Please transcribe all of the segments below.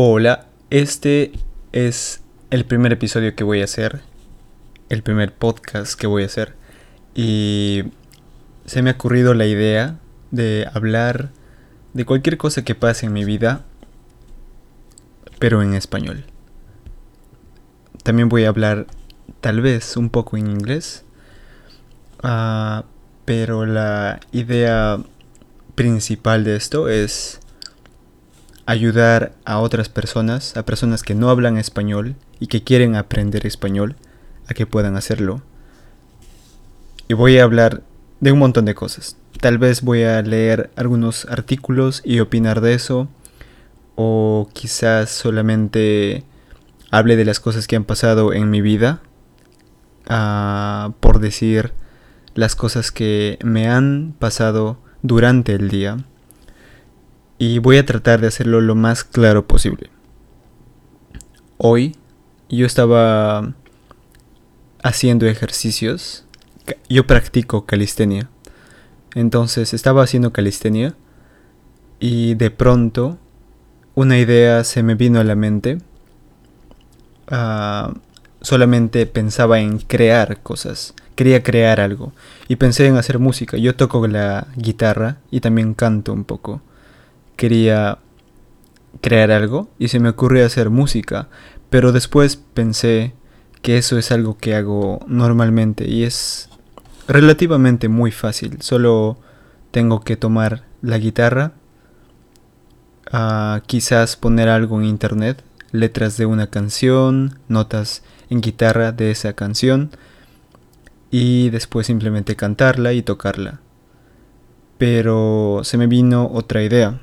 Hola, este es el primer episodio que voy a hacer, el primer podcast que voy a hacer y se me ha ocurrido la idea de hablar de cualquier cosa que pase en mi vida, pero en español. También voy a hablar tal vez un poco en inglés, uh, pero la idea principal de esto es ayudar a otras personas, a personas que no hablan español y que quieren aprender español, a que puedan hacerlo. Y voy a hablar de un montón de cosas. Tal vez voy a leer algunos artículos y opinar de eso. O quizás solamente hable de las cosas que han pasado en mi vida. Uh, por decir las cosas que me han pasado durante el día y voy a tratar de hacerlo lo más claro posible. Hoy yo estaba haciendo ejercicios. Yo practico calistenia. Entonces estaba haciendo calistenia y de pronto una idea se me vino a la mente. Uh, solamente pensaba en crear cosas. Quería crear algo. Y pensé en hacer música. Yo toco la guitarra y también canto un poco quería crear algo y se me ocurrió hacer música, pero después pensé que eso es algo que hago normalmente y es relativamente muy fácil, solo tengo que tomar la guitarra, uh, quizás poner algo en internet, letras de una canción, notas en guitarra de esa canción y después simplemente cantarla y tocarla. Pero se me vino otra idea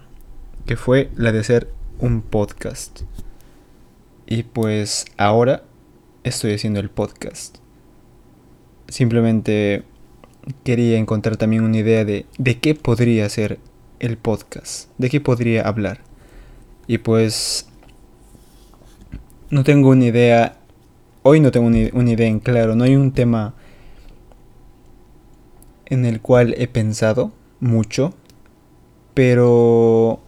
que fue la de hacer un podcast. Y pues ahora estoy haciendo el podcast. Simplemente quería encontrar también una idea de, de qué podría ser el podcast, de qué podría hablar. Y pues no tengo una idea, hoy no tengo una, una idea en claro, no hay un tema en el cual he pensado mucho, pero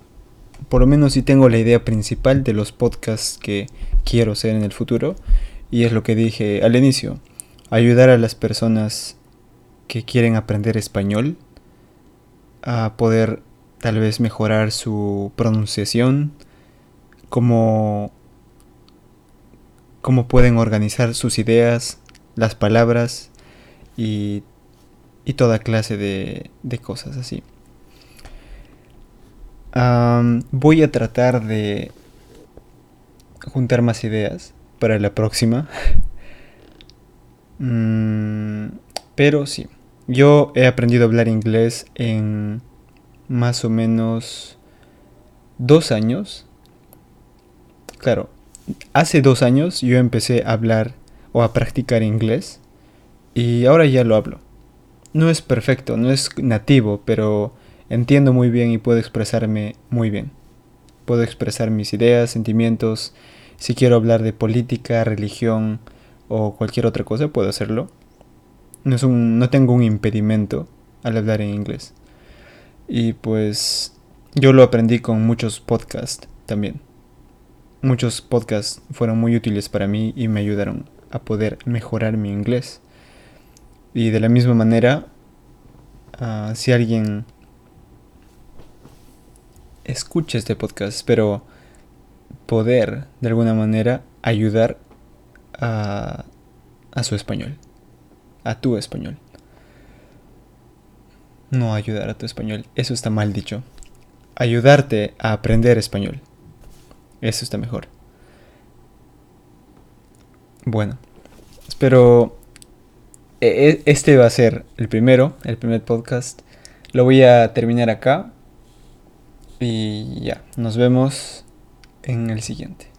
por lo menos sí tengo la idea principal de los podcasts que quiero hacer en el futuro. Y es lo que dije al inicio. Ayudar a las personas que quieren aprender español a poder tal vez mejorar su pronunciación, cómo, cómo pueden organizar sus ideas, las palabras y, y toda clase de, de cosas así voy a tratar de juntar más ideas para la próxima. Mm, pero sí, yo he aprendido a hablar inglés en más o menos dos años. Claro, hace dos años yo empecé a hablar o a practicar inglés y ahora ya lo hablo. No es perfecto, no es nativo, pero entiendo muy bien y puedo expresarme muy bien. Puedo expresar mis ideas, sentimientos. Si quiero hablar de política, religión o cualquier otra cosa, puedo hacerlo. No, es un, no tengo un impedimento al hablar en inglés. Y pues yo lo aprendí con muchos podcasts también. Muchos podcasts fueron muy útiles para mí y me ayudaron a poder mejorar mi inglés. Y de la misma manera, uh, si alguien escuche este podcast. Espero poder, de alguna manera, ayudar a, a su español. A tu español. No ayudar a tu español. Eso está mal dicho. Ayudarte a aprender español. Eso está mejor. Bueno, espero... E, e, este va a ser el primero, el primer podcast. Lo voy a terminar acá y ya, nos vemos en el siguiente.